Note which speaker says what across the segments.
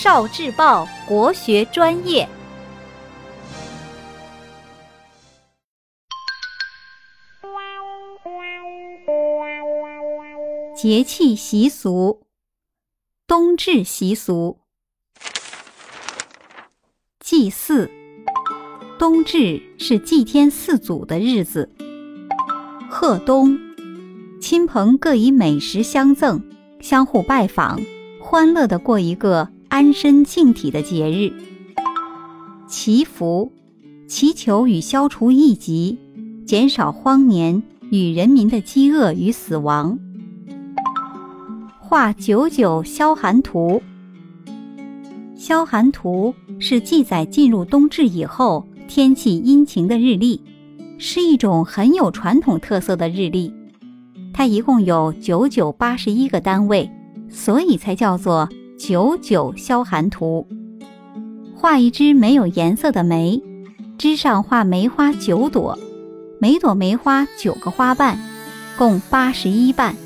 Speaker 1: 少智报国学专业。节气习俗，冬至习俗，祭祀。冬至是祭天祀祖的日子。贺冬，亲朋各以美食相赠，相互拜访，欢乐地过一个安身静体的节日。祈福，祈求与消除疫疾，减少荒年与人民的饥饿与死亡。画九九消寒图，消寒图是记载进入冬至以后。天气阴晴的日历，是一种很有传统特色的日历。它一共有九九八十一个单位，所以才叫做九九消寒图。画一只没有颜色的梅，枝上画梅花九朵，每朵梅花九个花瓣，共八十一瓣，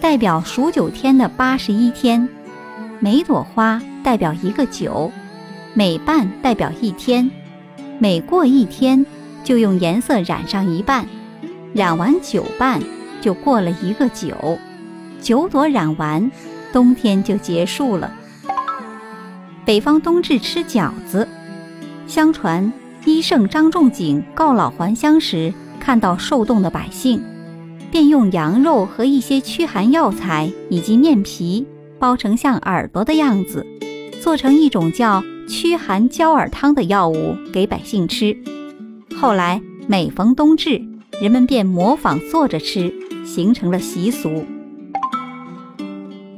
Speaker 1: 代表数九天的八十一天。每朵花代表一个九，每瓣代表一天。每过一天，就用颜色染上一半，染完九瓣，就过了一个九，九朵染完，冬天就结束了。北方冬至吃饺子，相传医圣张仲景告老还乡时，看到受冻的百姓，便用羊肉和一些驱寒药材以及面皮包成像耳朵的样子，做成一种叫。驱寒焦耳汤的药物给百姓吃，后来每逢冬至，人们便模仿做着吃，形成了习俗。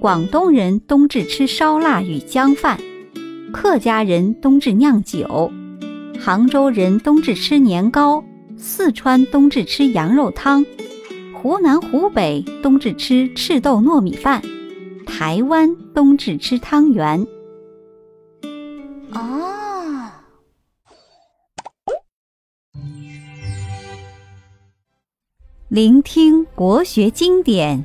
Speaker 1: 广东人冬至吃烧腊与姜饭，客家人冬至酿酒，杭州人冬至吃年糕，四川冬至吃羊肉汤，湖南湖北冬至吃赤豆糯米饭，台湾冬至吃汤圆。哦，聆听国学经典，